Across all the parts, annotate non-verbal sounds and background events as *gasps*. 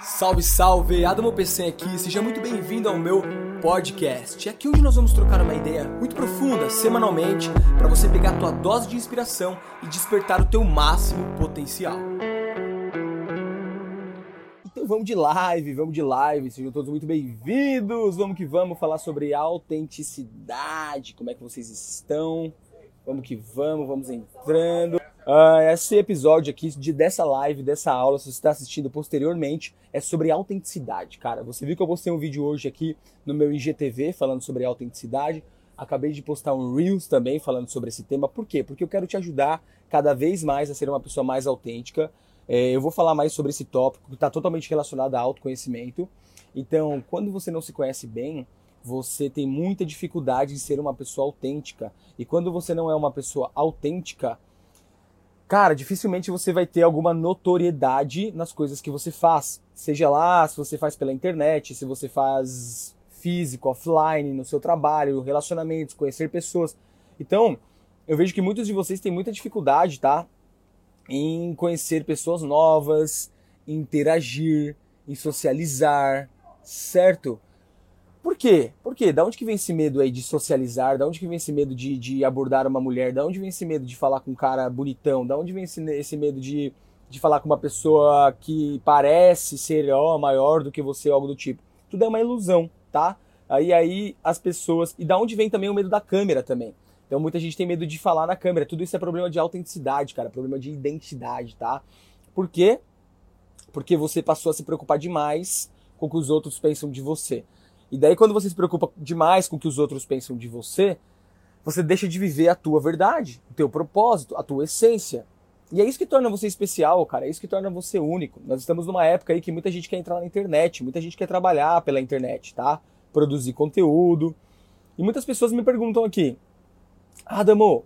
Salve, salve! Adamo PC aqui, seja muito bem-vindo ao meu podcast. É aqui onde nós vamos trocar uma ideia muito profunda, semanalmente, para você pegar a tua dose de inspiração e despertar o teu máximo potencial. Então vamos de live, vamos de live, sejam todos muito bem-vindos! Vamos que vamos falar sobre autenticidade, como é que vocês estão? Vamos que vamos, vamos entrando. Uh, esse episódio aqui de, dessa live, dessa aula, se você está assistindo posteriormente, é sobre autenticidade, cara. Você viu que eu postei um vídeo hoje aqui no meu IGTV falando sobre autenticidade. Acabei de postar um Reels também falando sobre esse tema. Por quê? Porque eu quero te ajudar cada vez mais a ser uma pessoa mais autêntica. É, eu vou falar mais sobre esse tópico que está totalmente relacionado a autoconhecimento. Então, quando você não se conhece bem, você tem muita dificuldade em ser uma pessoa autêntica. E quando você não é uma pessoa autêntica, cara, dificilmente você vai ter alguma notoriedade nas coisas que você faz. Seja lá se você faz pela internet, se você faz físico, offline, no seu trabalho, relacionamentos, conhecer pessoas. Então, eu vejo que muitos de vocês têm muita dificuldade, tá? Em conhecer pessoas novas, interagir, em socializar, certo? Por quê? Por quê? Da onde que vem esse medo aí de socializar? Da onde que vem esse medo de, de abordar uma mulher? Da onde vem esse medo de falar com um cara bonitão? Da onde vem esse, esse medo de, de falar com uma pessoa que parece ser ó, maior do que você, algo do tipo? Tudo é uma ilusão, tá? Aí aí as pessoas. E da onde vem também o medo da câmera também? Então muita gente tem medo de falar na câmera. Tudo isso é problema de autenticidade, cara. Problema de identidade, tá? Por quê? Porque você passou a se preocupar demais com o que os outros pensam de você. E daí, quando você se preocupa demais com o que os outros pensam de você, você deixa de viver a tua verdade, o teu propósito, a tua essência. E é isso que torna você especial, cara. É isso que torna você único. Nós estamos numa época aí que muita gente quer entrar na internet, muita gente quer trabalhar pela internet, tá? Produzir conteúdo. E muitas pessoas me perguntam aqui: Adamo,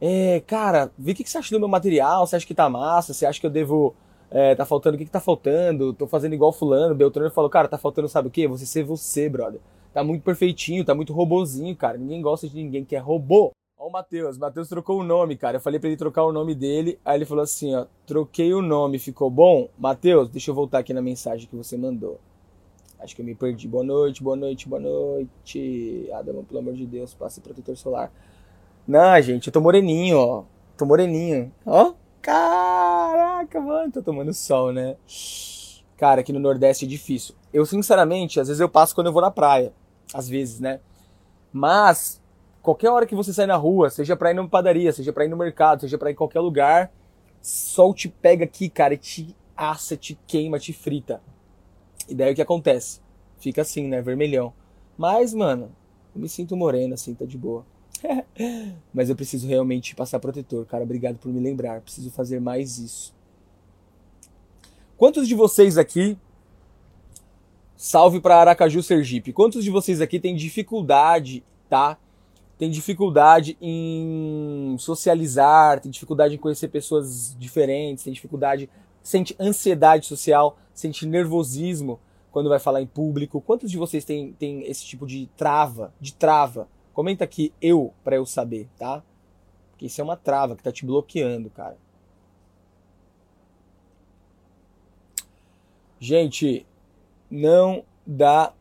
é, cara, vê o que você acha do meu material? Você acha que tá massa? Você acha que eu devo é, tá faltando, o que, que tá faltando? Tô fazendo igual fulano, Beltrano falou, cara, tá faltando sabe o quê? Você ser você, brother. Tá muito perfeitinho, tá muito robozinho, cara. Ninguém gosta de ninguém que é robô. Ó o Matheus, Matheus trocou o nome, cara. Eu falei para ele trocar o nome dele, aí ele falou assim, ó, troquei o nome, ficou bom? Matheus, deixa eu voltar aqui na mensagem que você mandou. Acho que eu me perdi. Boa noite, boa noite, boa noite. Adamo, pelo amor de Deus, passe protetor solar. Não, gente, eu tô moreninho, ó. Tô moreninho. Ó, Caraca, mano, tô tomando sol, né? Cara, aqui no Nordeste é difícil. Eu, sinceramente, às vezes eu passo quando eu vou na praia. Às vezes, né? Mas, qualquer hora que você sai na rua, seja pra ir numa padaria, seja pra ir no mercado, seja pra ir em qualquer lugar, sol te pega aqui, cara, e te assa, te queima, te frita. E daí o que acontece? Fica assim, né? Vermelhão. Mas, mano, eu me sinto moreno, assim, tá de boa. Mas eu preciso realmente passar protetor, cara. Obrigado por me lembrar. Preciso fazer mais isso. Quantos de vocês aqui. Salve para Aracaju, Sergipe. Quantos de vocês aqui têm dificuldade, tá? Tem dificuldade em socializar, tem dificuldade em conhecer pessoas diferentes, tem dificuldade, sente ansiedade social, sente nervosismo quando vai falar em público. Quantos de vocês têm, têm esse tipo de trava, de trava Comenta aqui eu para eu saber, tá? Porque isso é uma trava que tá te bloqueando, cara. Gente, não dá.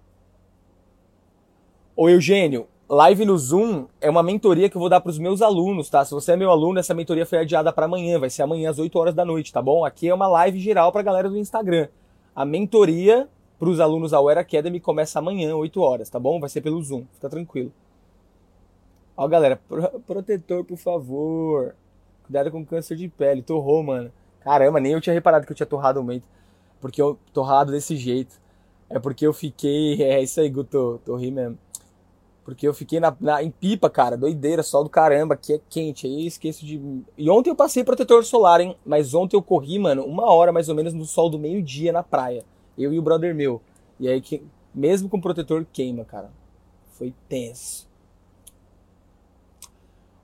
Ô Eugênio, live no Zoom é uma mentoria que eu vou dar para os meus alunos, tá? Se você é meu aluno, essa mentoria foi adiada para amanhã, vai ser amanhã às 8 horas da noite, tá bom? Aqui é uma live geral para a galera do Instagram. A mentoria para os alunos da Aware Academy começa amanhã, 8 horas, tá bom? Vai ser pelo Zoom, fica tranquilo. Ó, galera, pro, protetor, por favor. Cuidado com câncer de pele. Torrou, mano. Caramba, nem eu tinha reparado que eu tinha torrado o meio. Porque eu torrado desse jeito. É porque eu fiquei. *laughs* É isso aí, Guto. Torri mesmo. Porque eu fiquei na, na, em pipa, cara. Doideira, sol do caramba. Aqui é quente. Aí eu esqueço de. E ontem eu passei protetor solar, hein? Mas ontem eu corri, mano, uma hora mais ou menos no sol do meio-dia na praia. Eu e o brother meu. E aí, que, mesmo com protetor, queima, cara. Foi tenso.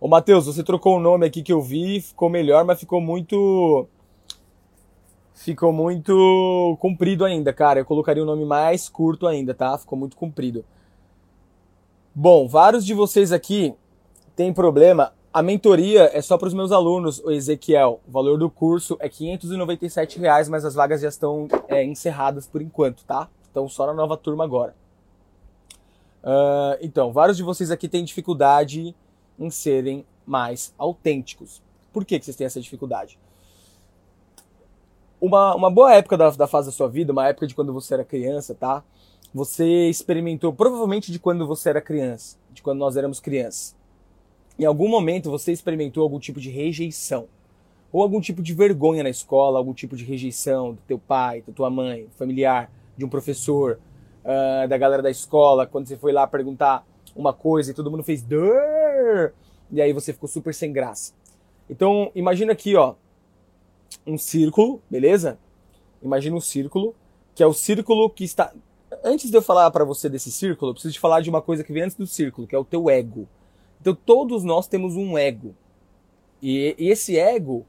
Ô Matheus, você trocou o nome aqui que eu vi, ficou melhor, mas ficou muito. Ficou muito comprido ainda, cara. Eu colocaria o um nome mais curto ainda, tá? Ficou muito comprido. Bom, vários de vocês aqui têm problema A mentoria é só para os meus alunos, o Ezequiel. O valor do curso é 597 reais, mas as vagas já estão é, encerradas por enquanto, tá? Então só na nova turma agora. Uh, então, vários de vocês aqui têm dificuldade em serem mais autênticos. Por que, que vocês têm essa dificuldade? Uma, uma boa época da, da fase da sua vida, uma época de quando você era criança, tá? Você experimentou, provavelmente de quando você era criança, de quando nós éramos crianças. Em algum momento você experimentou algum tipo de rejeição, ou algum tipo de vergonha na escola, algum tipo de rejeição do teu pai, da tua mãe, familiar, de um professor, uh, da galera da escola, quando você foi lá perguntar uma coisa e todo mundo fez Durr! e aí você ficou super sem graça. Então, imagina aqui, ó, um círculo, beleza? Imagina um círculo, que é o círculo que está Antes de eu falar para você desse círculo, eu preciso te falar de uma coisa que vem antes do círculo, que é o teu ego. Então, todos nós temos um ego. E, e esse ego,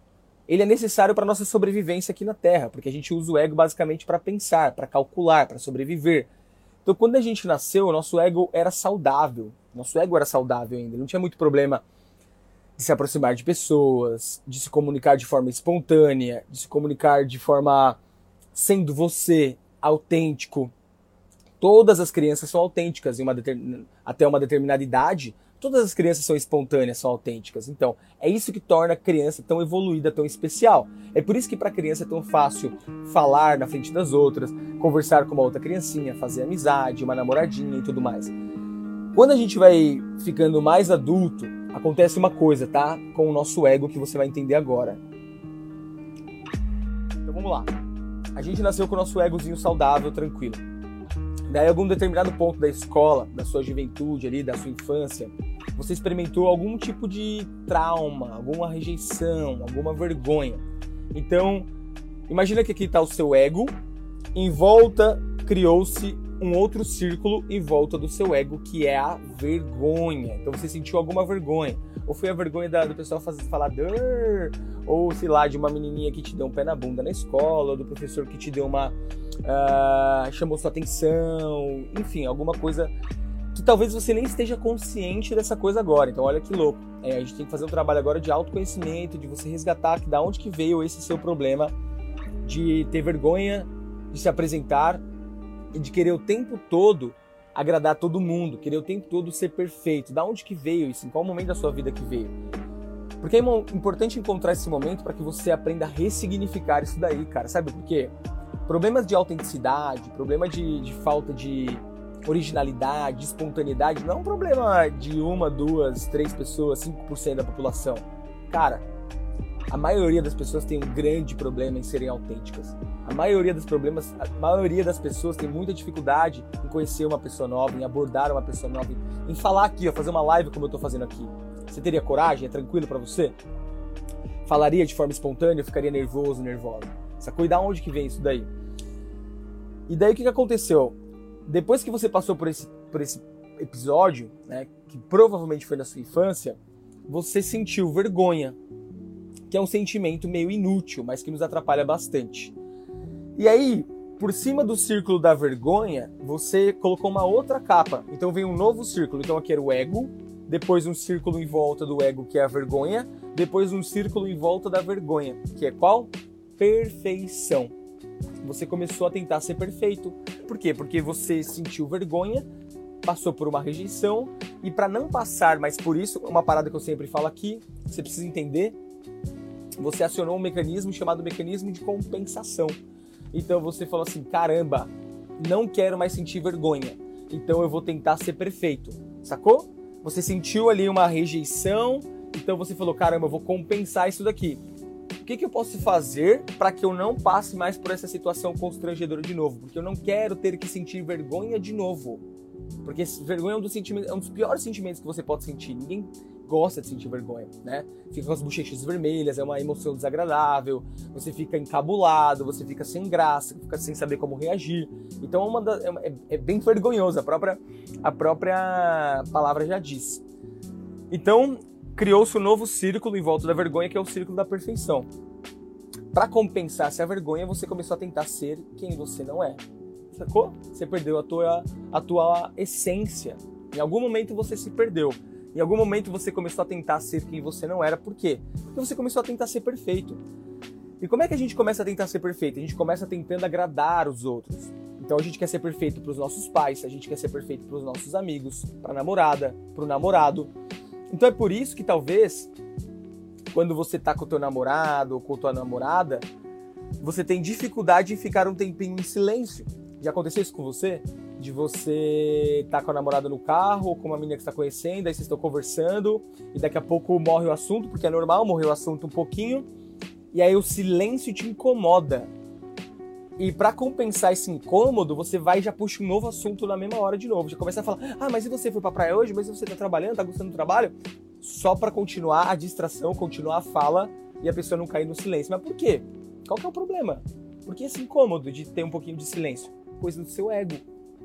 ele é necessário para nossa sobrevivência aqui na Terra, porque a gente usa o ego basicamente para pensar, para calcular, para sobreviver. Então, quando a gente nasceu, o nosso ego era saudável. Nosso ego era saudável ainda, não tinha muito problema de se aproximar de pessoas, de se comunicar de forma espontânea, de se comunicar de forma sendo você, autêntico. Todas as crianças são autênticas uma até uma determinada idade. Todas as crianças são espontâneas, são autênticas. Então, é isso que torna a criança tão evoluída, tão especial. É por isso que para a criança é tão fácil falar na frente das outras, conversar com uma outra criancinha, fazer amizade, uma namoradinha e tudo mais. Quando a gente vai ficando mais adulto, acontece uma coisa, tá? Com o nosso ego que você vai entender agora. Então vamos lá. A gente nasceu com o nosso egozinho saudável, tranquilo. Daí, algum determinado ponto da escola, da sua juventude ali, da sua infância, você experimentou algum tipo de trauma, alguma rejeição, alguma vergonha. Então, imagina que aqui está o seu ego, em volta criou-se um outro círculo em volta do seu ego, que é a vergonha. Então você sentiu alguma vergonha. Ou foi a vergonha da, do pessoal fazer, falar ou sei lá, de uma menininha que te deu um pé na bunda na escola, ou do professor que te deu uma. Uh, chamou sua atenção, enfim, alguma coisa que talvez você nem esteja consciente dessa coisa agora. Então, olha que louco. É, a gente tem que fazer um trabalho agora de autoconhecimento, de você resgatar que da onde que veio esse seu problema de ter vergonha de se apresentar e de querer o tempo todo agradar todo mundo, querer o tempo todo ser perfeito. Da onde que veio isso? Em qual momento da sua vida que veio? Porque é importante encontrar esse momento para que você aprenda a ressignificar isso daí, cara. Sabe por quê? Problemas de autenticidade, problema de, de falta de originalidade, de espontaneidade, não é um problema de uma, duas, três pessoas, 5% da população. Cara, a maioria das pessoas tem um grande problema em serem autênticas. A maioria dos problemas, a maioria das pessoas tem muita dificuldade em conhecer uma pessoa nova, em abordar uma pessoa nova, em falar aqui, ó, fazer uma live como eu tô fazendo aqui. Você teria coragem? É tranquilo para você? Falaria de forma espontânea, ficaria nervoso, nervosa. Sacou? E da onde que vem isso daí? E daí o que, que aconteceu? Depois que você passou por esse, por esse episódio, né, que provavelmente foi na sua infância, você sentiu vergonha, que é um sentimento meio inútil, mas que nos atrapalha bastante. E aí, por cima do círculo da vergonha, você colocou uma outra capa. Então vem um novo círculo. Então aqui era o ego, depois um círculo em volta do ego, que é a vergonha, depois um círculo em volta da vergonha, que é qual? Perfeição. Você começou a tentar ser perfeito. Por quê? Porque você sentiu vergonha, passou por uma rejeição e para não passar mais por isso, uma parada que eu sempre falo aqui, você precisa entender você acionou um mecanismo chamado mecanismo de compensação. Então você falou assim: caramba, não quero mais sentir vergonha, então eu vou tentar ser perfeito. Sacou? Você sentiu ali uma rejeição, então você falou: caramba, eu vou compensar isso daqui. O que, que eu posso fazer para que eu não passe mais por essa situação constrangedora de novo? Porque eu não quero ter que sentir vergonha de novo. Porque vergonha é um dos, sentimentos, é um dos piores sentimentos que você pode sentir. Ninguém gosta de sentir vergonha, né? Fica com as bochechas vermelhas, é uma emoção desagradável, você fica encabulado, você fica sem graça, fica sem saber como reagir. Então é, uma da, é, é bem vergonhoso, a própria, a própria palavra já diz. Então criou-se um novo círculo em volta da vergonha, que é o círculo da perfeição. Para compensar essa vergonha, você começou a tentar ser quem você não é. Sacou? Você perdeu a tua, a tua essência. Em algum momento você se perdeu. Em algum momento você começou a tentar ser quem você não era. Por quê? Porque você começou a tentar ser perfeito. E como é que a gente começa a tentar ser perfeito? A gente começa tentando agradar os outros. Então a gente quer ser perfeito para os nossos pais, a gente quer ser perfeito para os nossos amigos, para a namorada, para o namorado. Então é por isso que talvez quando você tá com o teu namorado ou com a tua namorada, você tem dificuldade em ficar um tempinho em silêncio. Já aconteceu isso com você? De você tá com a namorada no carro ou com uma menina que está conhecendo, aí vocês estão conversando e daqui a pouco morre o assunto, porque é normal, morrer o assunto um pouquinho, e aí o silêncio te incomoda. E para compensar esse incômodo, você vai e já puxa um novo assunto na mesma hora de novo. Já começa a falar: "Ah, mas e você foi pra praia hoje? Mas e você tá trabalhando? Tá gostando do trabalho?" Só para continuar a distração, continuar a fala e a pessoa não cair no silêncio. Mas por quê? Qual que é o problema? Por que esse incômodo de ter um pouquinho de silêncio? Coisa do seu ego.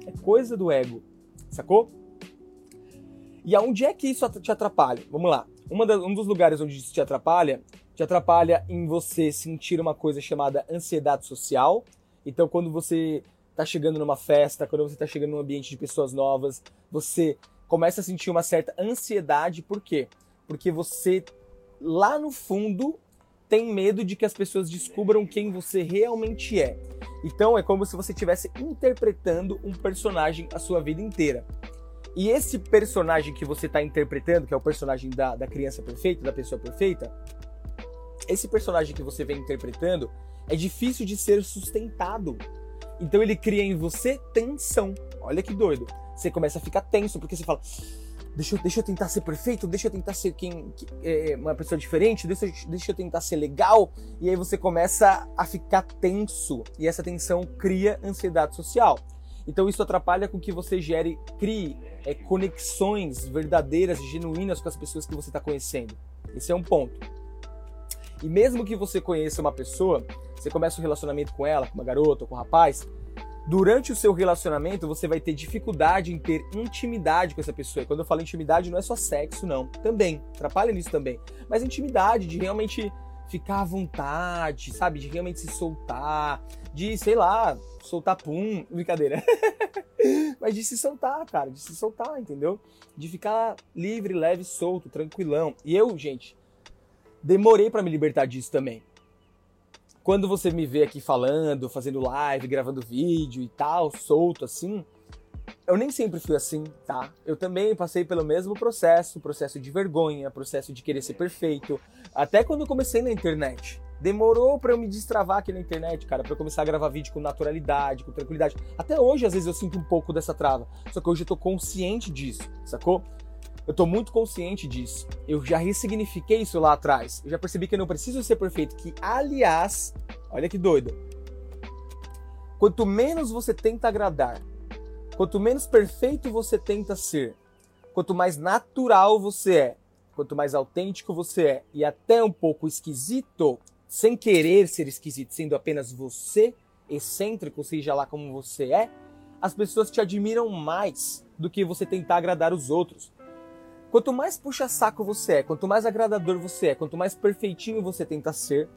É coisa do ego. Sacou? E aonde é que isso te atrapalha? Vamos lá. Um dos lugares onde isso te atrapalha, te atrapalha em você sentir uma coisa chamada ansiedade social, então, quando você está chegando numa festa, quando você está chegando num ambiente de pessoas novas, você começa a sentir uma certa ansiedade. Por quê? Porque você, lá no fundo, tem medo de que as pessoas descubram quem você realmente é. Então, é como se você estivesse interpretando um personagem a sua vida inteira. E esse personagem que você está interpretando, que é o personagem da, da criança perfeita, da pessoa perfeita, esse personagem que você vem interpretando, é difícil de ser sustentado. Então ele cria em você tensão. Olha que doido. Você começa a ficar tenso porque você fala: deixa eu, deixa eu tentar ser perfeito, deixa eu tentar ser quem, que, é, uma pessoa diferente, deixa, deixa eu tentar ser legal. E aí você começa a ficar tenso. E essa tensão cria ansiedade social. Então isso atrapalha com que você gere, crie é, conexões verdadeiras e genuínas com as pessoas que você está conhecendo. Esse é um ponto. E mesmo que você conheça uma pessoa, você começa um relacionamento com ela, com uma garota ou com um rapaz, durante o seu relacionamento você vai ter dificuldade em ter intimidade com essa pessoa. E quando eu falo intimidade, não é só sexo, não. Também, atrapalha nisso também. Mas intimidade, de realmente ficar à vontade, sabe? De realmente se soltar, de, sei lá, soltar pum, brincadeira. *laughs* Mas de se soltar, cara, de se soltar, entendeu? De ficar livre, leve, solto, tranquilão. E eu, gente, demorei para me libertar disso também. Quando você me vê aqui falando, fazendo live, gravando vídeo e tal, solto assim, eu nem sempre fui assim, tá? Eu também passei pelo mesmo processo, processo de vergonha, processo de querer ser perfeito, até quando eu comecei na internet. Demorou para eu me destravar aqui na internet, cara, para eu começar a gravar vídeo com naturalidade, com tranquilidade. Até hoje, às vezes, eu sinto um pouco dessa trava. Só que hoje eu tô consciente disso, sacou? Eu tô muito consciente disso. Eu já ressignifiquei isso lá atrás. Eu já percebi que eu não preciso ser perfeito. Que, aliás, olha que doido. Quanto menos você tenta agradar, quanto menos perfeito você tenta ser, quanto mais natural você é, quanto mais autêntico você é e até um pouco esquisito, sem querer ser esquisito, sendo apenas você, excêntrico, seja lá como você é, as pessoas te admiram mais do que você tentar agradar os outros. Quanto mais puxa-saco você é, quanto mais agradador você é, quanto mais perfeitinho você tenta ser,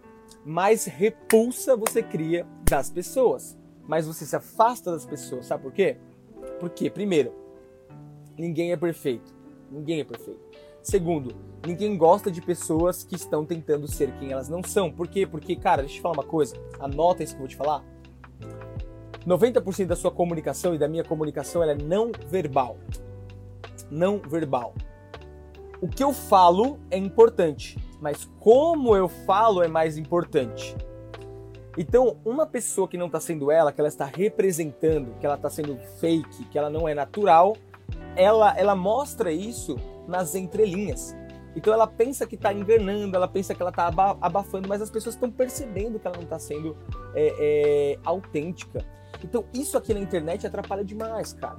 mais repulsa você cria das pessoas. Mais você se afasta das pessoas. Sabe por quê? Porque, primeiro, ninguém é perfeito. Ninguém é perfeito. Segundo, ninguém gosta de pessoas que estão tentando ser quem elas não são. Por quê? Porque, cara, deixa eu te falar uma coisa. Anota isso que eu vou te falar. 90% da sua comunicação e da minha comunicação é não verbal. Não verbal o que eu falo é importante, mas como eu falo é mais importante. Então, uma pessoa que não está sendo ela, que ela está representando, que ela está sendo fake, que ela não é natural, ela, ela mostra isso nas entrelinhas. Então ela pensa que está enganando, ela pensa que ela está abafando, mas as pessoas estão percebendo que ela não está sendo é, é, autêntica. Então isso aqui na internet atrapalha demais, cara.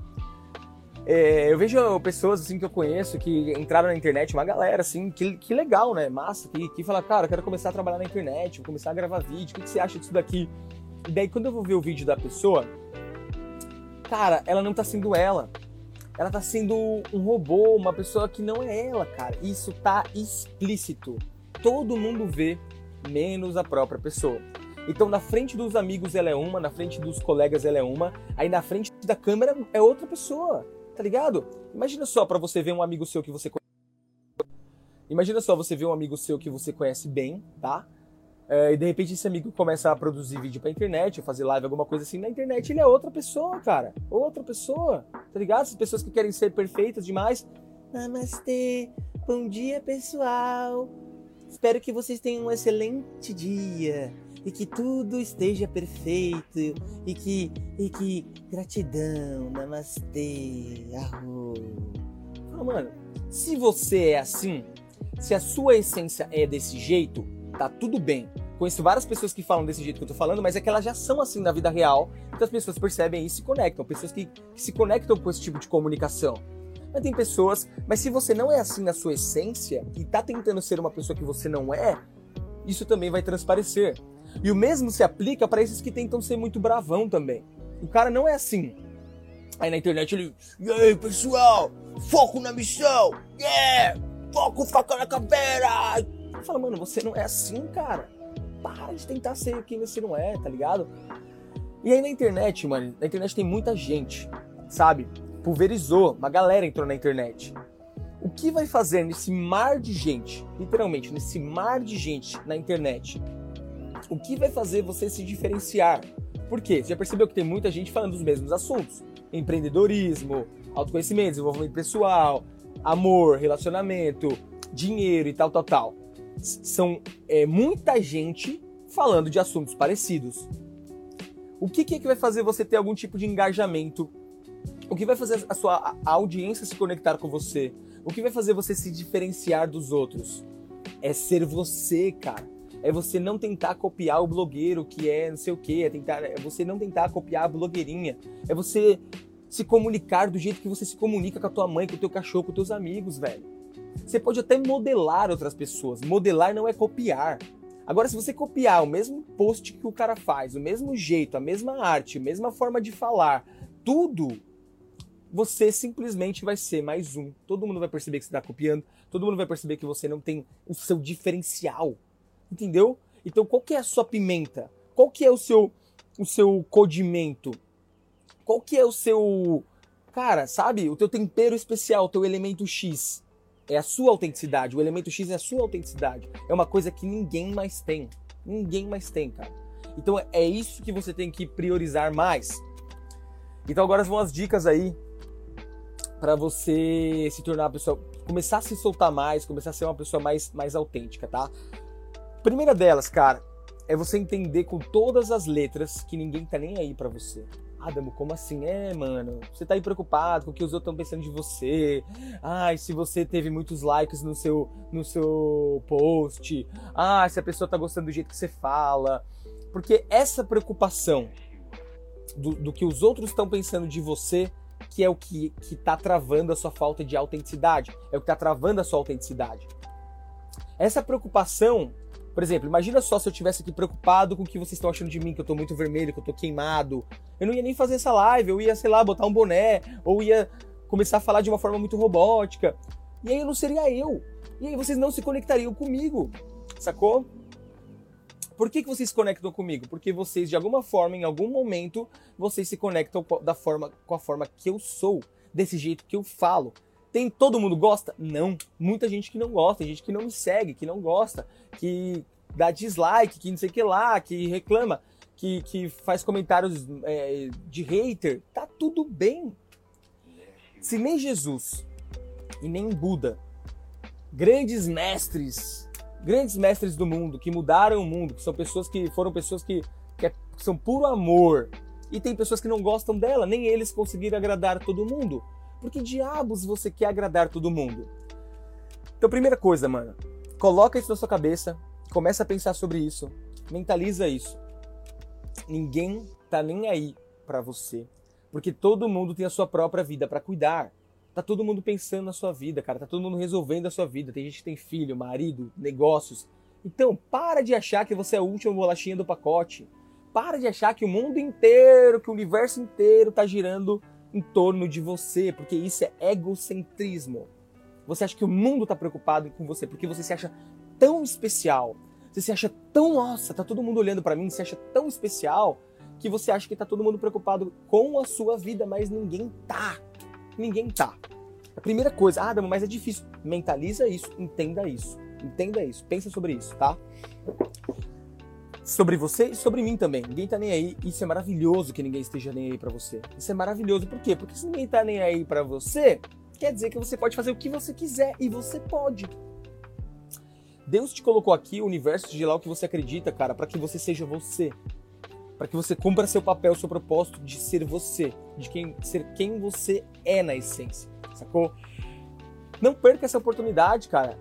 É, eu vejo pessoas assim que eu conheço que entraram na internet, uma galera assim, que, que legal, né? Massa, que, que fala, cara, eu quero começar a trabalhar na internet, vou começar a gravar vídeo, o que, que você acha disso daqui? E daí quando eu vou ver o vídeo da pessoa, cara, ela não tá sendo ela. Ela tá sendo um robô, uma pessoa que não é ela, cara. Isso tá explícito. Todo mundo vê, menos a própria pessoa. Então, na frente dos amigos ela é uma, na frente dos colegas ela é uma, aí na frente da câmera é outra pessoa tá ligado? Imagina só para você ver um amigo seu que você Imagina só, você vê um amigo seu que você conhece bem, tá? É, e de repente esse amigo começa a produzir vídeo pra internet, fazer live, alguma coisa assim. Na internet ele é outra pessoa, cara. Outra pessoa. Tá ligado? Essas pessoas que querem ser perfeitas demais. Namastê. Bom dia, pessoal. Espero que vocês tenham um excelente dia e que tudo esteja perfeito e que e que gratidão, namastê, arro. Fala, mano, se você é assim, se a sua essência é desse jeito, tá tudo bem. Conheço várias pessoas que falam desse jeito que eu tô falando, mas é que elas já são assim na vida real, então as pessoas percebem e se conectam, pessoas que, que se conectam com esse tipo de comunicação. Mas tem pessoas, mas se você não é assim na sua essência e tá tentando ser uma pessoa que você não é, isso também vai transparecer. E o mesmo se aplica para esses que tentam ser muito bravão também. O cara não é assim. Aí na internet ele, e aí pessoal, foco na missão, yeah, foco, faca na caveira. Fala, mano, você não é assim, cara. Para de tentar ser quem você não é, tá ligado? E aí na internet, mano, na internet tem muita gente, sabe? Pulverizou, uma galera entrou na internet. O que vai fazer nesse mar de gente, literalmente, nesse mar de gente na internet, o que vai fazer você se diferenciar? Por quê? Você já percebeu que tem muita gente falando dos mesmos assuntos? Empreendedorismo, autoconhecimento, desenvolvimento pessoal, amor, relacionamento, dinheiro e tal, tal, tal. São é, muita gente falando de assuntos parecidos. O que, que é que vai fazer você ter algum tipo de engajamento? O que vai fazer a sua audiência se conectar com você? O que vai fazer você se diferenciar dos outros? É ser você, cara é você não tentar copiar o blogueiro que é não sei o que, é, tentar, é você não tentar copiar a blogueirinha, é você se comunicar do jeito que você se comunica com a tua mãe, com o teu cachorro, com os teus amigos, velho. Você pode até modelar outras pessoas. Modelar não é copiar. Agora, se você copiar o mesmo post que o cara faz, o mesmo jeito, a mesma arte, a mesma forma de falar, tudo, você simplesmente vai ser mais um. Todo mundo vai perceber que você está copiando, todo mundo vai perceber que você não tem o seu diferencial. Entendeu? Então, qual que é a sua pimenta? Qual que é o seu o seu condimento? Qual que é o seu cara, sabe? O teu tempero especial, o teu elemento X. É a sua autenticidade. O elemento X é a sua autenticidade. É uma coisa que ninguém mais tem. Ninguém mais tem, cara. Então é isso que você tem que priorizar mais. Então agora vão as dicas aí para você se tornar uma pessoa, começar a se soltar mais, começar a ser uma pessoa mais mais autêntica, tá? Primeira delas, cara, é você entender com todas as letras que ninguém tá nem aí para você. Adamo, como assim? É, mano, você tá aí preocupado com o que os outros estão pensando de você. Ai, se você teve muitos likes no seu, no seu post. Ah, se a pessoa tá gostando do jeito que você fala. Porque essa preocupação do, do que os outros estão pensando de você que é o que, que tá travando a sua falta de autenticidade. É o que tá travando a sua autenticidade. Essa preocupação por exemplo, imagina só se eu tivesse aqui preocupado com o que vocês estão achando de mim, que eu tô muito vermelho, que eu tô queimado. Eu não ia nem fazer essa live, eu ia, sei lá, botar um boné, ou ia começar a falar de uma forma muito robótica. E aí eu não seria eu. E aí vocês não se conectariam comigo, sacou? Por que, que vocês se conectam comigo? Porque vocês, de alguma forma, em algum momento, vocês se conectam da forma, com a forma que eu sou, desse jeito que eu falo. Tem todo mundo gosta? Não. Muita gente que não gosta, gente que não me segue, que não gosta, que dá dislike, que não sei o que lá, que reclama, que, que faz comentários é, de hater. Tá tudo bem. Se nem Jesus e nem Buda, grandes mestres, grandes mestres do mundo, que mudaram o mundo, que são pessoas que foram pessoas que, que, é, que são puro amor, e tem pessoas que não gostam dela, nem eles conseguiram agradar todo mundo. Por que diabos você quer agradar todo mundo? Então, primeira coisa, mano, coloca isso na sua cabeça, começa a pensar sobre isso, mentaliza isso. Ninguém tá nem aí para você, porque todo mundo tem a sua própria vida para cuidar. Tá todo mundo pensando na sua vida, cara, tá todo mundo resolvendo a sua vida. Tem gente que tem filho, marido, negócios. Então, para de achar que você é a última bolachinha do pacote. Para de achar que o mundo inteiro, que o universo inteiro tá girando em torno de você, porque isso é egocentrismo. Você acha que o mundo está preocupado com você porque você se acha tão especial. Você se acha tão, nossa, tá todo mundo olhando para mim, se acha tão especial que você acha que tá todo mundo preocupado com a sua vida, mas ninguém tá. Ninguém tá. primeira coisa, ah, mas é difícil. Mentaliza isso, entenda isso. Entenda isso, pensa sobre isso, tá? Sobre você e sobre mim também. Ninguém tá nem aí. Isso é maravilhoso que ninguém esteja nem aí para você. Isso é maravilhoso. Por quê? Porque se ninguém tá nem aí para você, quer dizer que você pode fazer o que você quiser e você pode. Deus te colocou aqui, o universo, de lá o que você acredita, cara, para que você seja você. Para que você cumpra seu papel, seu propósito de ser você, de quem ser quem você é na essência, sacou? Não perca essa oportunidade, cara.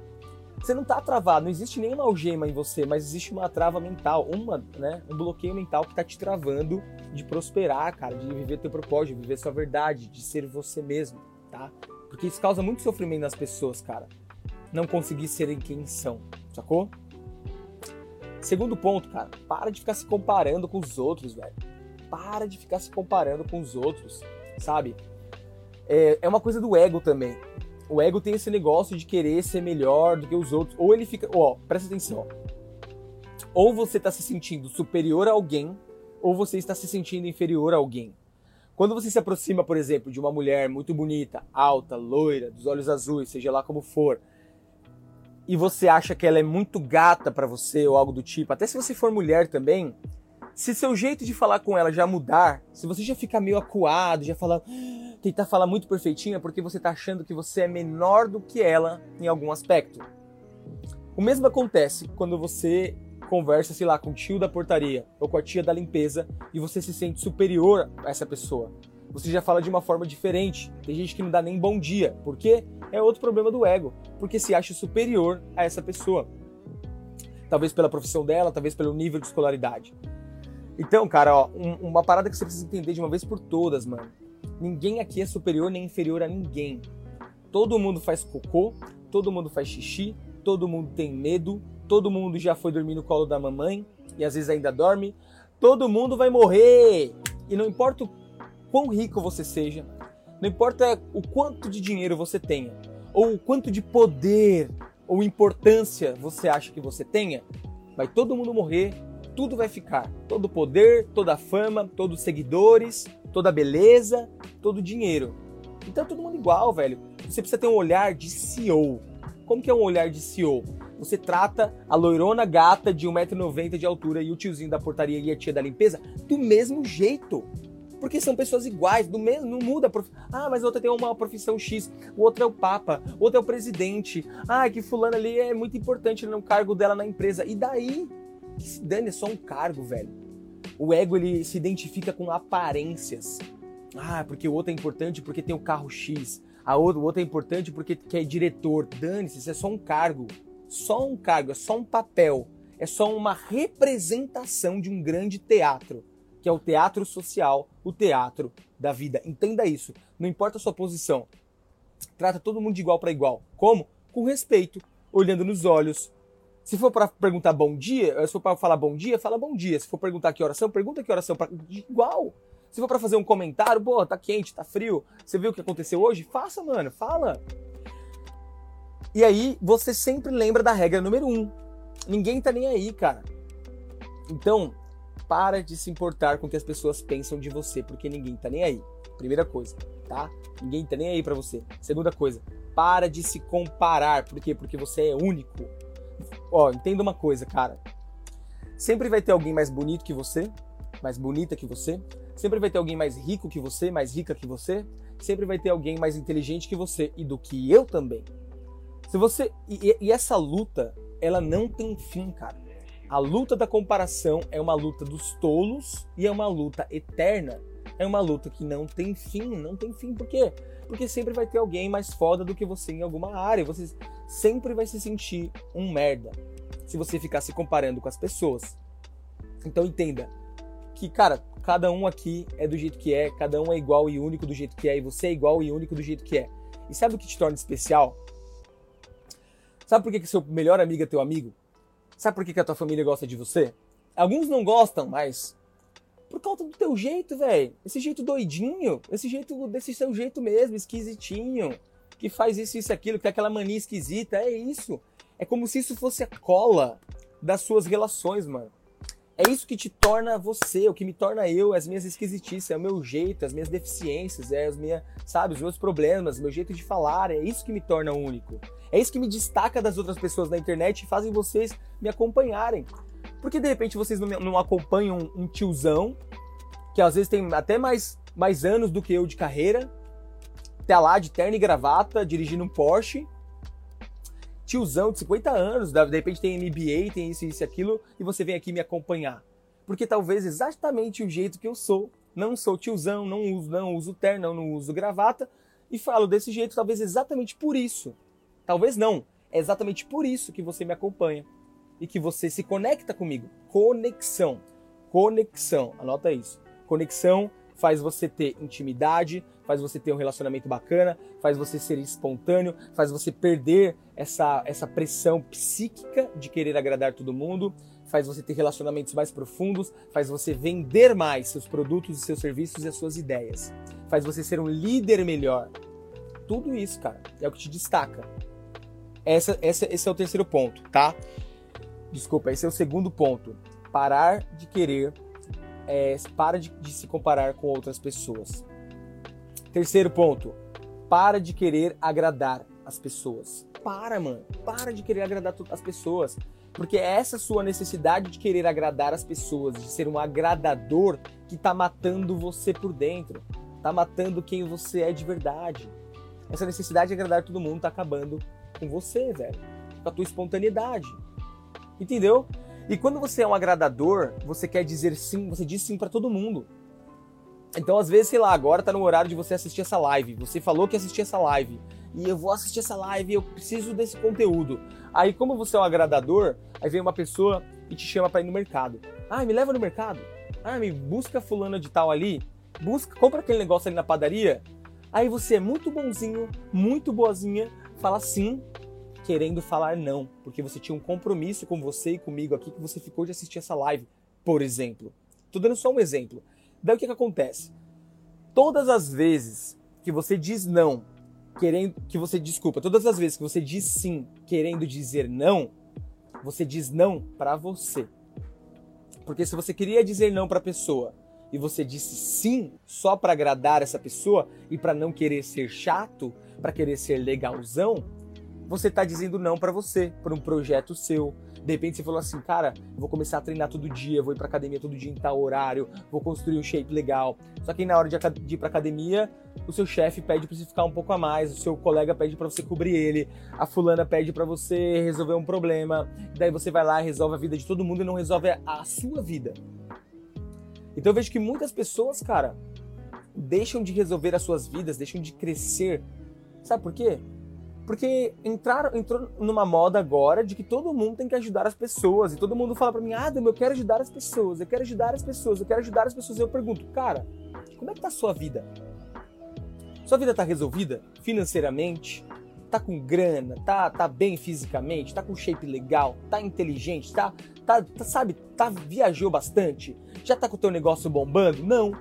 Você não tá travado, não existe nenhuma algema em você, mas existe uma trava mental, uma, né, um bloqueio mental que tá te travando de prosperar, cara, de viver teu propósito, de viver sua verdade, de ser você mesmo, tá? Porque isso causa muito sofrimento nas pessoas, cara não conseguir serem quem são, sacou? Segundo ponto, cara, para de ficar se comparando com os outros, velho. Para de ficar se comparando com os outros, sabe? É, é uma coisa do ego também. O ego tem esse negócio de querer ser melhor do que os outros. Ou ele fica. Ó, presta atenção. Ou você está se sentindo superior a alguém, ou você está se sentindo inferior a alguém. Quando você se aproxima, por exemplo, de uma mulher muito bonita, alta, loira, dos olhos azuis, seja lá como for, e você acha que ela é muito gata para você ou algo do tipo, até se você for mulher também, se seu jeito de falar com ela já mudar, se você já ficar meio acuado, já falar, tentar falar muito perfeitinho, é porque você tá achando que você é menor do que ela em algum aspecto. O mesmo acontece quando você conversa, sei lá, com o tio da portaria ou com a tia da limpeza e você se sente superior a essa pessoa você já fala de uma forma diferente. Tem gente que não dá nem bom dia. Por quê? É outro problema do ego. Porque se acha superior a essa pessoa. Talvez pela profissão dela, talvez pelo nível de escolaridade. Então, cara, ó, um, uma parada que você precisa entender de uma vez por todas, mano. Ninguém aqui é superior nem inferior a ninguém. Todo mundo faz cocô, todo mundo faz xixi, todo mundo tem medo, todo mundo já foi dormir no colo da mamãe e às vezes ainda dorme. Todo mundo vai morrer! E não importa o quão rico você seja, não importa o quanto de dinheiro você tenha, ou o quanto de poder ou importância você acha que você tenha, vai todo mundo morrer, tudo vai ficar. Todo poder, toda fama, todos os seguidores, toda beleza, todo o dinheiro. Então é todo mundo igual, velho. Você precisa ter um olhar de CEO. Como que é um olhar de CEO? Você trata a loirona gata de 1,90m de altura e o tiozinho da portaria e a tia da limpeza do mesmo jeito. Porque são pessoas iguais, do mesmo, não muda. Ah, mas outra tem uma profissão X, o outro é o Papa, o outro é o presidente. Ah, que fulano ali é muito importante no cargo dela na empresa. E daí? Que se dane, é só um cargo, velho. O ego ele se identifica com aparências. Ah, porque o outro é importante porque tem o carro X. A outro, o outro é importante porque é diretor. Dane-se, isso é só um cargo. Só um cargo, é só um papel. É só uma representação de um grande teatro que é o teatro social, o teatro da vida. Entenda isso. Não importa a sua posição. Trata todo mundo de igual para igual. Como? Com respeito, olhando nos olhos. Se for para perguntar bom dia, se for para falar bom dia, fala bom dia. Se for perguntar que oração, pergunta que oração. Pra... Igual. Se for para fazer um comentário, pô, tá quente, tá frio. Você viu o que aconteceu hoje? Faça, mano, fala. E aí, você sempre lembra da regra número um. Ninguém tá nem aí, cara. Então, para de se importar com o que as pessoas pensam de você, porque ninguém tá nem aí. Primeira coisa, tá? Ninguém tá nem aí para você. Segunda coisa, para de se comparar. Por quê? Porque você é único. Ó, entenda uma coisa, cara. Sempre vai ter alguém mais bonito que você, mais bonita que você. Sempre vai ter alguém mais rico que você, mais rica que você. Sempre vai ter alguém mais inteligente que você e do que eu também. Se você e, e essa luta, ela não tem fim, cara. A luta da comparação é uma luta dos tolos e é uma luta eterna. É uma luta que não tem fim, não tem fim. Por quê? Porque sempre vai ter alguém mais foda do que você em alguma área. Você sempre vai se sentir um merda se você ficar se comparando com as pessoas. Então entenda que, cara, cada um aqui é do jeito que é, cada um é igual e único do jeito que é, e você é igual e único do jeito que é. E sabe o que te torna especial? Sabe por que, que seu melhor amigo é teu amigo? Sabe por que, que a tua família gosta de você? Alguns não gostam, mas por causa do teu jeito, velho. Esse jeito doidinho, esse jeito desse seu jeito mesmo, esquisitinho, que faz isso, isso, aquilo, que tem aquela mania esquisita, é isso. É como se isso fosse a cola das suas relações, mano. É isso que te torna você, o que me torna eu, as minhas esquisitices, é o meu jeito, as minhas deficiências, é as minhas, sabe, os meus problemas, meu jeito de falar, é isso que me torna único. É isso que me destaca das outras pessoas na internet e fazem vocês me acompanharem. Porque de repente vocês não, não acompanham um tiozão, que às vezes tem até mais, mais anos do que eu de carreira, tá lá de terno e gravata, dirigindo um Porsche, tiozão de 50 anos, de repente tem MBA, tem isso, isso e aquilo, e você vem aqui me acompanhar. Porque talvez exatamente o jeito que eu sou, não sou tiozão, não uso, não uso terno, não uso gravata, e falo desse jeito, talvez exatamente por isso. Talvez não, é exatamente por isso que você me acompanha e que você se conecta comigo. Conexão. Conexão, anota isso. Conexão faz você ter intimidade, faz você ter um relacionamento bacana, faz você ser espontâneo, faz você perder essa, essa pressão psíquica de querer agradar todo mundo, faz você ter relacionamentos mais profundos, faz você vender mais seus produtos e seus serviços e as suas ideias, faz você ser um líder melhor. Tudo isso, cara, é o que te destaca. Essa, essa, esse é o terceiro ponto, tá? Desculpa, esse é o segundo ponto. Parar de querer é, para de, de se comparar com outras pessoas. Terceiro ponto, para de querer agradar as pessoas. Para, mano. Para de querer agradar as pessoas. Porque é essa sua necessidade de querer agradar as pessoas, de ser um agradador, que tá matando você por dentro. Tá matando quem você é de verdade. Essa necessidade de agradar todo mundo tá acabando com você, velho. Com a tua espontaneidade. Entendeu? E quando você é um agradador, você quer dizer sim, você diz sim para todo mundo. Então, às vezes, sei lá, agora tá no horário de você assistir essa live. Você falou que assistia essa live. E eu vou assistir essa live, eu preciso desse conteúdo. Aí, como você é um agradador, aí vem uma pessoa e te chama para ir no mercado. Ah, me leva no mercado. Ah, me busca fulana de tal ali. Busca, compra aquele negócio ali na padaria. Aí você é muito bonzinho, muito boazinha, fala sim, querendo falar não, porque você tinha um compromisso com você e comigo aqui que você ficou de assistir essa live, por exemplo. Tô dando só um exemplo. Daí o que, que acontece? Todas as vezes que você diz não, querendo que você desculpa, todas as vezes que você diz sim, querendo dizer não, você diz não para você. Porque se você queria dizer não para a pessoa e você disse sim só para agradar essa pessoa e para não querer ser chato, para querer ser legalzão, você está dizendo não para você, para um projeto seu. De repente você falou assim, cara, vou começar a treinar todo dia, vou ir pra academia todo dia em tal horário, vou construir um shape legal. Só que na hora de ir pra academia, o seu chefe pede para você ficar um pouco a mais, o seu colega pede para você cobrir ele, a fulana pede para você resolver um problema, daí você vai lá, resolve a vida de todo mundo e não resolve a sua vida. Então eu vejo que muitas pessoas, cara, deixam de resolver as suas vidas, deixam de crescer. Sabe por quê? Porque entrou numa moda agora de que todo mundo tem que ajudar as pessoas. E todo mundo fala para mim, Adam, eu quero ajudar as pessoas, eu quero ajudar as pessoas, eu quero ajudar as pessoas. E eu pergunto, cara, como é que tá a sua vida? Sua vida tá resolvida financeiramente? Tá com grana? Tá, tá bem fisicamente? Tá com shape legal? Tá inteligente? Tá, tá, tá, sabe, tá, viajou bastante? Já tá com o teu negócio bombando? Não.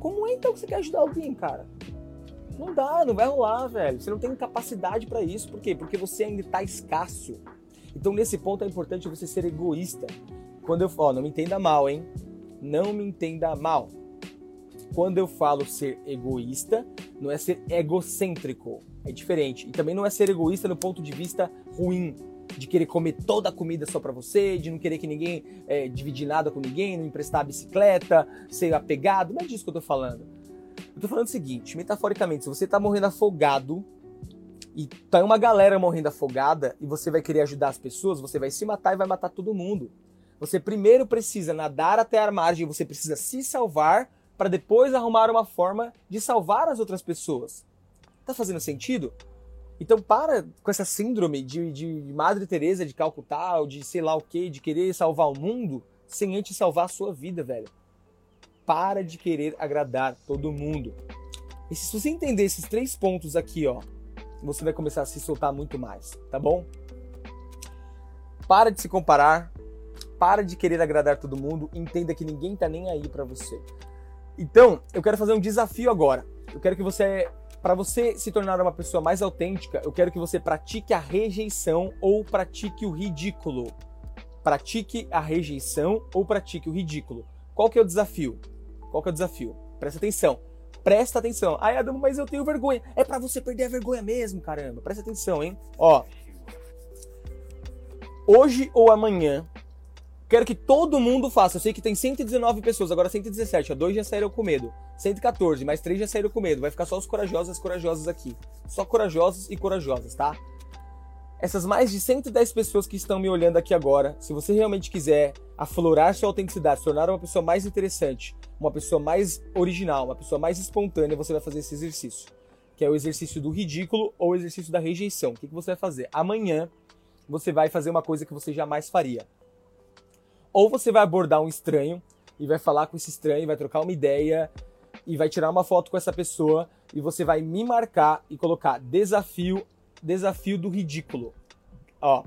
Como é então que você quer ajudar alguém, cara? Não dá, não vai rolar, velho. Você não tem capacidade para isso. Por quê? Porque você ainda tá escasso. Então, nesse ponto, é importante você ser egoísta. Quando eu falo, não me entenda mal, hein? Não me entenda mal. Quando eu falo ser egoísta, não é ser egocêntrico. É diferente. E também não é ser egoísta no ponto de vista ruim, de querer comer toda a comida só para você, de não querer que ninguém é, dividir nada com ninguém, não emprestar a bicicleta, ser apegado. Não é disso que eu tô falando. Eu tô falando o seguinte, metaforicamente, se você tá morrendo afogado e tá uma galera morrendo afogada e você vai querer ajudar as pessoas, você vai se matar e vai matar todo mundo. Você primeiro precisa nadar até a margem, você precisa se salvar para depois arrumar uma forma de salvar as outras pessoas. Tá fazendo sentido? Então para com essa síndrome de, de Madre Teresa de Calcutá, ou de sei lá o que, de querer salvar o mundo sem antes salvar a sua vida, velho para de querer agradar todo mundo. E se você entender esses três pontos aqui, ó, você vai começar a se soltar muito mais, tá bom? Para de se comparar, para de querer agradar todo mundo, entenda que ninguém tá nem aí para você. Então, eu quero fazer um desafio agora. Eu quero que você, para você se tornar uma pessoa mais autêntica, eu quero que você pratique a rejeição ou pratique o ridículo. pratique a rejeição ou pratique o ridículo. Qual que é o desafio? Qual que é o desafio? Presta atenção. Presta atenção. Ai, Adamo, mas eu tenho vergonha. É para você perder a vergonha mesmo, caramba. Presta atenção, hein? Ó. Hoje ou amanhã, quero que todo mundo faça. Eu sei que tem 119 pessoas, agora 117. Ó, dois já saíram com medo. 114, mais três já saíram com medo. Vai ficar só os corajosos e as corajosas aqui. Só corajosos e corajosas, tá? Essas mais de 110 pessoas que estão me olhando aqui agora, se você realmente quiser aflorar sua autenticidade, se tornar uma pessoa mais interessante, uma pessoa mais original, uma pessoa mais espontânea, você vai fazer esse exercício, que é o exercício do ridículo ou o exercício da rejeição. O que, você vai fazer? Amanhã você vai fazer uma coisa que você jamais faria. Ou você vai abordar um estranho e vai falar com esse estranho, vai trocar uma ideia e vai tirar uma foto com essa pessoa e você vai me marcar e colocar desafio desafio do ridículo. Ó,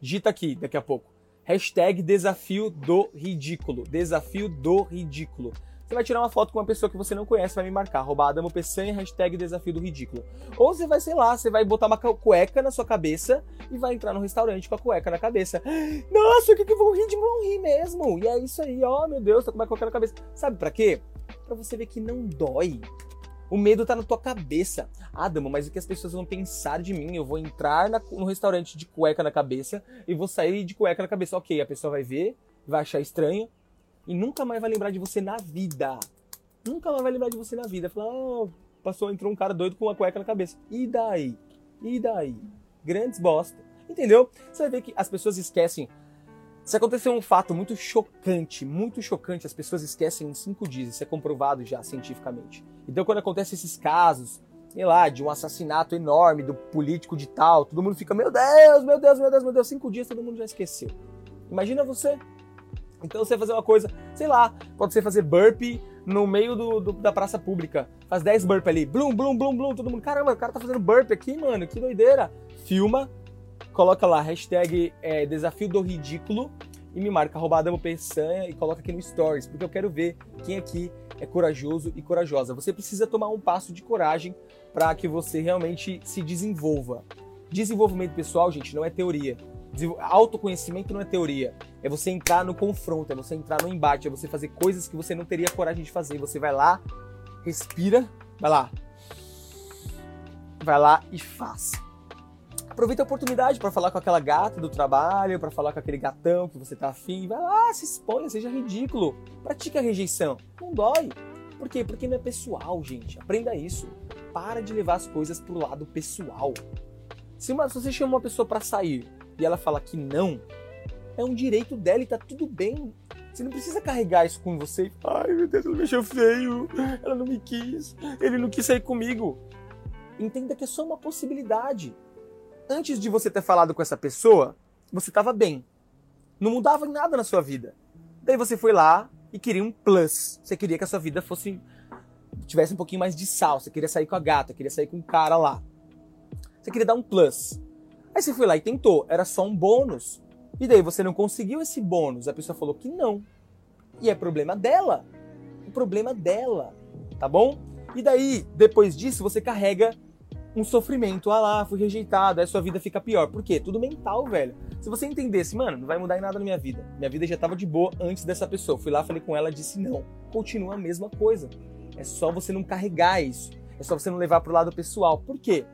digita aqui daqui a pouco. Hashtag desafio do ridículo. Desafio do ridículo. Você vai tirar uma foto com uma pessoa que você não conhece, vai me marcar. Arroba Adamo Peçanha, hashtag desafio do ridículo. Ou você vai, sei lá, você vai botar uma cueca na sua cabeça e vai entrar no restaurante com a cueca na cabeça. *gasps* Nossa, o que que vão rir de vão rir mesmo? E é isso aí, ó, meu Deus, tá com uma cueca na cabeça. Sabe para quê? Pra você ver que não dói. O medo tá na tua cabeça. Adamo, mas o que as pessoas vão pensar de mim? Eu vou entrar na, no restaurante de cueca na cabeça e vou sair de cueca na cabeça. Ok, a pessoa vai ver, vai achar estranho e nunca mais vai lembrar de você na vida. Nunca mais vai lembrar de você na vida. Falar, oh, passou, entrou um cara doido com uma cueca na cabeça. E daí? E daí? Grandes bosta. Entendeu? Você vai ver que as pessoas esquecem se acontecer um fato muito chocante, muito chocante, as pessoas esquecem em cinco dias, isso é comprovado já cientificamente. Então, quando acontecem esses casos, sei lá, de um assassinato enorme do político de tal, todo mundo fica, meu Deus, meu Deus, meu Deus, meu Deus, cinco dias todo mundo já esqueceu. Imagina você. Então, você fazer uma coisa, sei lá, pode ser fazer burpee no meio do, do, da praça pública. Faz 10 burpee ali, blum, blum, blum, blum, todo mundo, caramba, o cara tá fazendo burpee aqui, mano, que doideira. Filma, coloca lá, hashtag é, desafio do ridículo e me marca arroba Peçanha e coloca aqui no Stories, porque eu quero ver quem aqui é corajoso e corajosa. Você precisa tomar um passo de coragem para que você realmente se desenvolva. Desenvolvimento pessoal, gente, não é teoria. Autoconhecimento não é teoria. É você entrar no confronto, é você entrar no embate, é você fazer coisas que você não teria coragem de fazer. Você vai lá, respira, vai lá. Vai lá e faz. Aproveita a oportunidade para falar com aquela gata do trabalho, para falar com aquele gatão que você tá afim. Vai lá, se exponha, seja ridículo. Pratique a rejeição. Não dói. Por quê? Porque não é pessoal, gente. Aprenda isso. Para de levar as coisas pro lado pessoal. Se, uma, se você chama uma pessoa para sair e ela fala que não, é um direito dela e tá tudo bem. Você não precisa carregar isso com você. Ai, meu Deus, ela me achou feio. Ela não me quis. Ele não quis sair comigo. Entenda que é só uma possibilidade antes de você ter falado com essa pessoa, você estava bem. Não mudava nada na sua vida. Daí você foi lá e queria um plus. Você queria que a sua vida fosse tivesse um pouquinho mais de sal. Você queria sair com a gata, queria sair com o cara lá. Você queria dar um plus. Aí você foi lá e tentou, era só um bônus. E daí você não conseguiu esse bônus. A pessoa falou que não. E é problema dela. O problema dela, tá bom? E daí, depois disso, você carrega um sofrimento. Ah lá, fui rejeitado, aí sua vida fica pior. Por quê? Tudo mental, velho. Se você entendesse, mano, não vai mudar em nada na minha vida. Minha vida já tava de boa antes dessa pessoa. Fui lá, falei com ela, disse não. Continua a mesma coisa. É só você não carregar isso. É só você não levar pro lado pessoal. Por quê?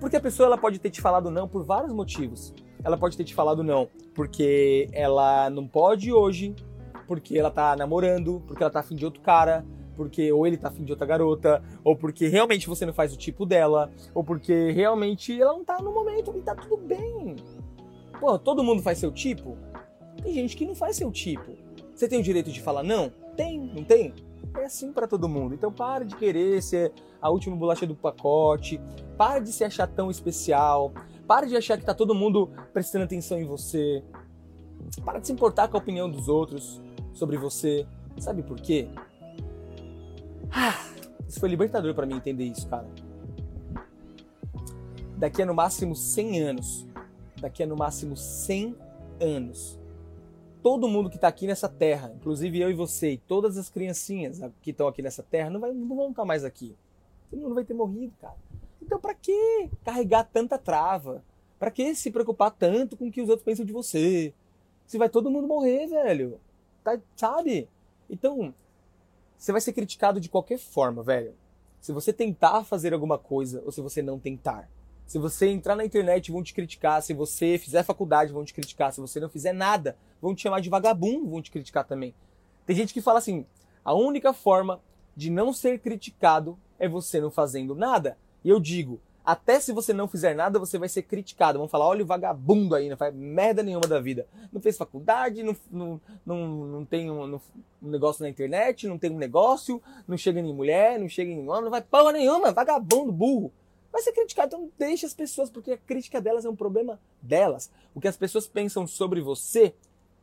Porque a pessoa ela pode ter te falado não por vários motivos. Ela pode ter te falado não porque ela não pode hoje, porque ela tá namorando, porque ela tá afim de outro cara, porque ou ele tá afim de outra garota, ou porque realmente você não faz o tipo dela, ou porque realmente ela não tá no momento e tá tudo bem. Pô, todo mundo faz seu tipo? Tem gente que não faz seu tipo. Você tem o direito de falar não? Tem, não tem? É assim para todo mundo. Então para de querer ser a última bolacha do pacote, para de se achar tão especial, para de achar que tá todo mundo prestando atenção em você. Para de se importar com a opinião dos outros sobre você. Sabe por quê? Isso foi libertador para mim entender isso, cara. Daqui a no máximo 100 anos, daqui a no máximo 100 anos, todo mundo que está aqui nessa terra, inclusive eu e você, e todas as criancinhas que estão aqui nessa terra, não, vai, não vão estar mais aqui. Todo mundo vai ter morrido, cara. Então, para que carregar tanta trava? Para que se preocupar tanto com o que os outros pensam de você? Se vai todo mundo morrer, velho. Tá, sabe? Então, você vai ser criticado de qualquer forma, velho. Se você tentar fazer alguma coisa ou se você não tentar. Se você entrar na internet, vão te criticar. Se você fizer faculdade, vão te criticar. Se você não fizer nada, vão te chamar de vagabundo, vão te criticar também. Tem gente que fala assim: a única forma de não ser criticado é você não fazendo nada. E eu digo, até se você não fizer nada, você vai ser criticado. Vão falar, olha o vagabundo aí, não faz merda nenhuma da vida. Não fez faculdade, não, não, não, não tem um, um, negócio na internet, não tem um negócio, não chega em mulher, não chega em homem, não vai porra nenhuma, vagabundo, burro. Vai ser criticado, então deixa as pessoas, porque a crítica delas é um problema delas. O que as pessoas pensam sobre você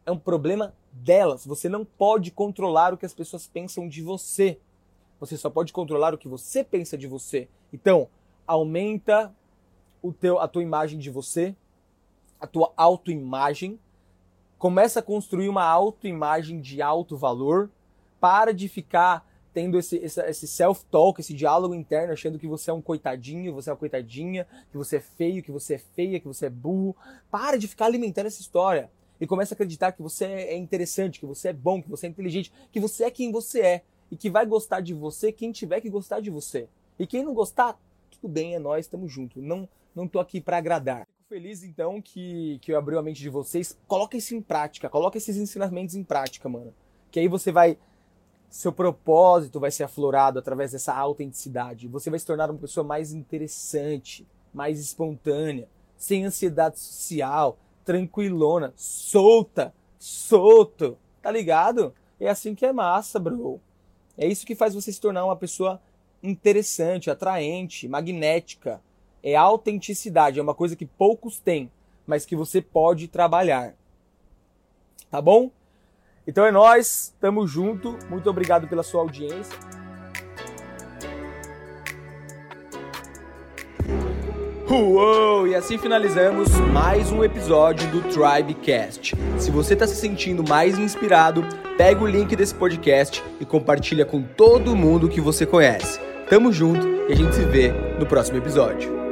é um problema delas. Você não pode controlar o que as pessoas pensam de você. Você só pode controlar o que você pensa de você. Então, aumenta o teu, a tua imagem de você, a tua autoimagem, começa a construir uma autoimagem de alto valor, para de ficar tendo esse, esse, esse self-talk, esse diálogo interno, achando que você é um coitadinho, você é uma coitadinha, que você é feio, que você é feia, que você é burro. Para de ficar alimentando essa história. E começa a acreditar que você é interessante, que você é bom, que você é inteligente, que você é quem você é. E que vai gostar de você quem tiver que gostar de você. E quem não gostar, tudo bem, é nós, estamos juntos. Não, não tô aqui para agradar. Fico feliz então que, que eu abri a mente de vocês. Coloca isso em prática, coloca esses ensinamentos em prática, mano. Que aí você vai. Seu propósito vai ser aflorado através dessa autenticidade. Você vai se tornar uma pessoa mais interessante, mais espontânea, sem ansiedade social, tranquilona, solta, solto. Tá ligado? É assim que é massa, bro. É isso que faz você se tornar uma pessoa interessante, atraente, magnética. É autenticidade, é uma coisa que poucos têm, mas que você pode trabalhar. Tá bom? Então é nós, tamo junto. Muito obrigado pela sua audiência. Uou! E assim finalizamos mais um episódio do Tribecast. Se você está se sentindo mais inspirado, pega o link desse podcast e compartilha com todo mundo que você conhece. Tamo junto e a gente se vê no próximo episódio.